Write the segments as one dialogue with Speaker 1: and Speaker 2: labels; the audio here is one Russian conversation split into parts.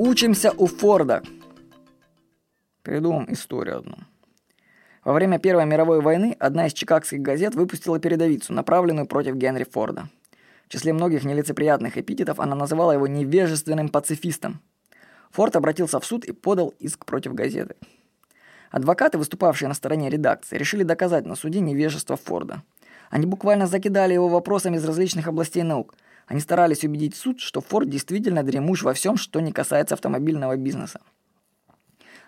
Speaker 1: Учимся у Форда. Придумаем историю одну. Во время Первой мировой войны одна из чикагских газет выпустила передовицу, направленную против Генри Форда. В числе многих нелицеприятных эпитетов она называла его невежественным пацифистом. Форд обратился в суд и подал иск против газеты. Адвокаты, выступавшие на стороне редакции, решили доказать на суде невежество Форда. Они буквально закидали его вопросами из различных областей наук. Они старались убедить суд, что Форд действительно дремуч во всем, что не касается автомобильного бизнеса.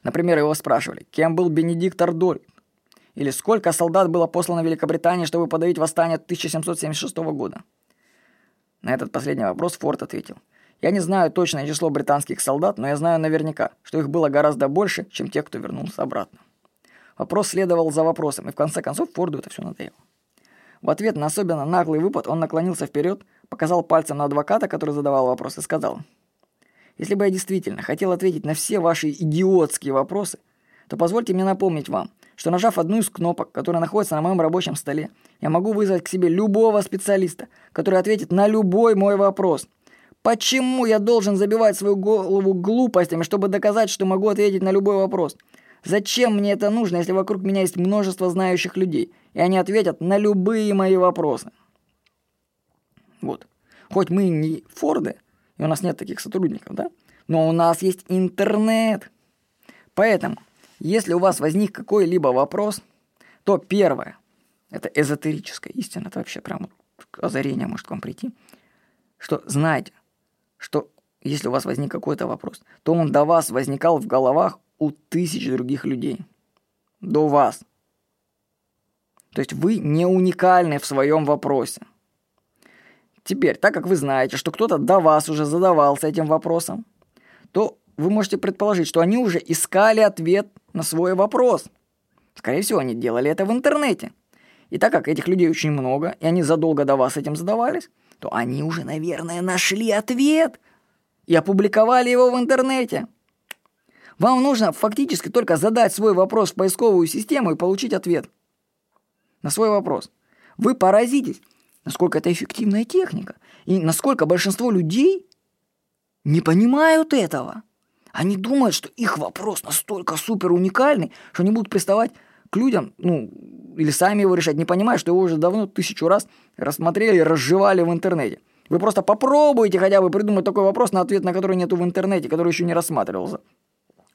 Speaker 1: Например, его спрашивали, кем был Бенедикт Ардоль, или сколько солдат было послано Великобритании, чтобы подавить восстание 1776 года. На этот последний вопрос Форд ответил. Я не знаю точное число британских солдат, но я знаю наверняка, что их было гораздо больше, чем тех, кто вернулся обратно. Вопрос следовал за вопросом, и в конце концов Форду это все надоело. В ответ на особенно наглый выпад он наклонился вперед, показал пальцем на адвоката, который задавал вопрос, и сказал, «Если бы я действительно хотел ответить на все ваши идиотские вопросы, то позвольте мне напомнить вам, что нажав одну из кнопок, которая находится на моем рабочем столе, я могу вызвать к себе любого специалиста, который ответит на любой мой вопрос. Почему я должен забивать свою голову глупостями, чтобы доказать, что могу ответить на любой вопрос? Зачем мне это нужно, если вокруг меня есть множество знающих людей, и они ответят на любые мои вопросы? Хоть мы не Форды, и у нас нет таких сотрудников, да? Но у нас есть интернет. Поэтому если у вас возник какой-либо вопрос, то первое, это эзотерическая истина, это вообще прям озарение может к вам прийти, что знаете, что если у вас возник какой-то вопрос, то он до вас возникал в головах у тысяч других людей. До вас. То есть вы не уникальны в своем вопросе. Теперь, так как вы знаете, что кто-то до вас уже задавался этим вопросом, то вы можете предположить, что они уже искали ответ на свой вопрос. Скорее всего, они делали это в интернете. И так как этих людей очень много, и они задолго до вас этим задавались, то они уже, наверное, нашли ответ и опубликовали его в интернете. Вам нужно фактически только задать свой вопрос в поисковую систему и получить ответ на свой вопрос. Вы поразитесь, насколько это эффективная техника, и насколько большинство людей не понимают этого. Они думают, что их вопрос настолько супер уникальный, что они будут приставать к людям, ну, или сами его решать, не понимая, что его уже давно тысячу раз рассмотрели разжевали в интернете. Вы просто попробуйте хотя бы придумать такой вопрос, на ответ на который нету в интернете, который еще не рассматривался.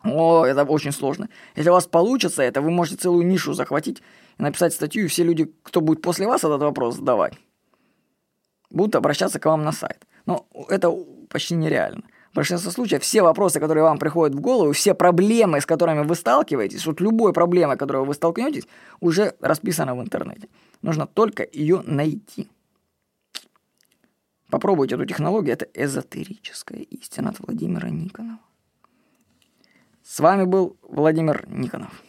Speaker 1: О, это очень сложно. Если у вас получится это, вы можете целую нишу захватить и написать статью, и все люди, кто будет после вас этот вопрос задавать, будут обращаться к вам на сайт. Но это почти нереально. В большинстве случаев все вопросы, которые вам приходят в голову, все проблемы, с которыми вы сталкиваетесь, вот любой проблемой, которой вы столкнетесь, уже расписана в интернете. Нужно только ее найти. Попробуйте эту технологию, это эзотерическая истина от Владимира Никонова. С вами был Владимир Никонов.